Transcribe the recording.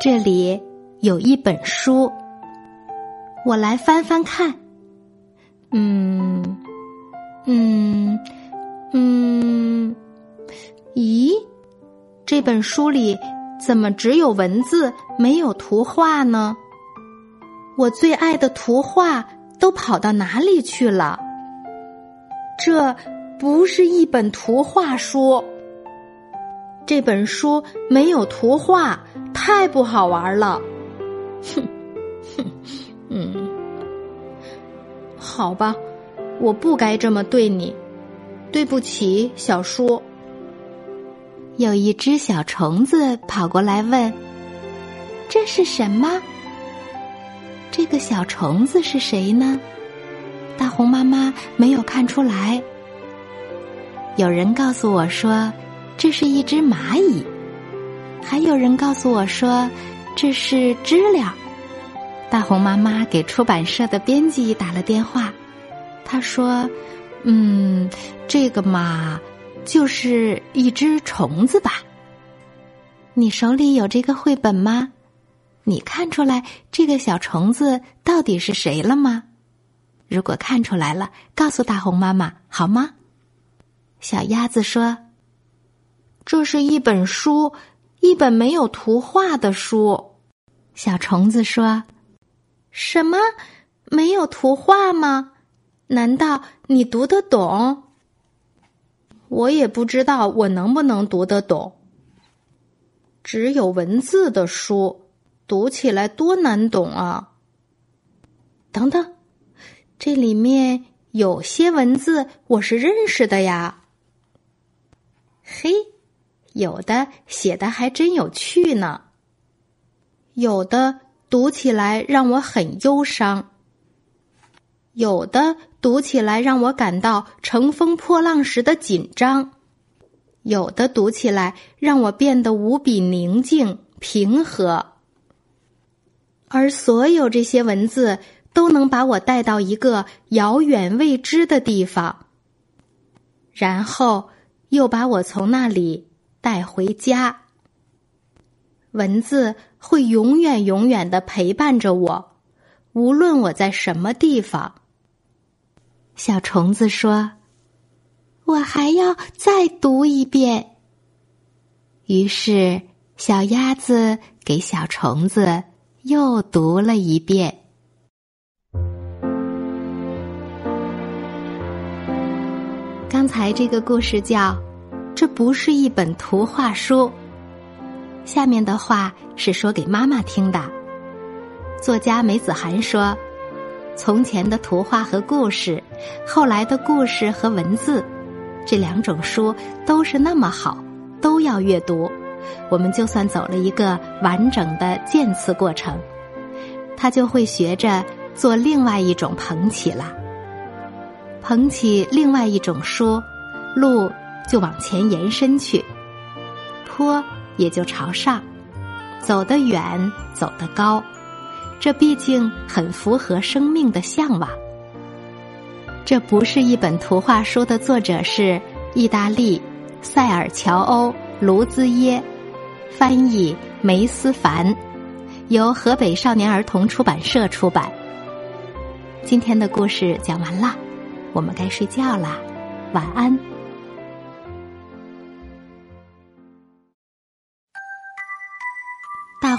这里有一本书，我来翻翻看。嗯，嗯，嗯，咦，这本书里怎么只有文字没有图画呢？我最爱的图画都跑到哪里去了？这。不是一本图画书，这本书没有图画，太不好玩了。哼，哼，嗯，好吧，我不该这么对你，对不起，小叔。有一只小虫子跑过来问：“这是什么？”这个小虫子是谁呢？大红妈妈没有看出来。有人告诉我说，这是一只蚂蚁；还有人告诉我说，这是知了。大红妈妈给出版社的编辑打了电话，他说：“嗯，这个嘛，就是一只虫子吧。你手里有这个绘本吗？你看出来这个小虫子到底是谁了吗？如果看出来了，告诉大红妈妈好吗？”小鸭子说：“这是一本书，一本没有图画的书。”小虫子说：“什么？没有图画吗？难道你读得懂？”我也不知道我能不能读得懂。只有文字的书，读起来多难懂啊！等等，这里面有些文字我是认识的呀。嘿，有的写的还真有趣呢，有的读起来让我很忧伤，有的读起来让我感到乘风破浪时的紧张，有的读起来让我变得无比宁静平和，而所有这些文字都能把我带到一个遥远未知的地方，然后。又把我从那里带回家。文字会永远永远的陪伴着我，无论我在什么地方。小虫子说：“我还要再读一遍。”于是，小鸭子给小虫子又读了一遍。刚才这个故事叫《这不是一本图画书》，下面的话是说给妈妈听的。作家梅子涵说：“从前的图画和故事，后来的故事和文字，这两种书都是那么好，都要阅读。我们就算走了一个完整的渐次过程，他就会学着做另外一种捧起了。”捧起另外一种书，路就往前延伸去，坡也就朝上，走得远，走得高，这毕竟很符合生命的向往。这不是一本图画书的作者是意大利塞尔乔欧卢兹耶，翻译梅思凡，由河北少年儿童出版社出版。今天的故事讲完了。我们该睡觉啦，晚安。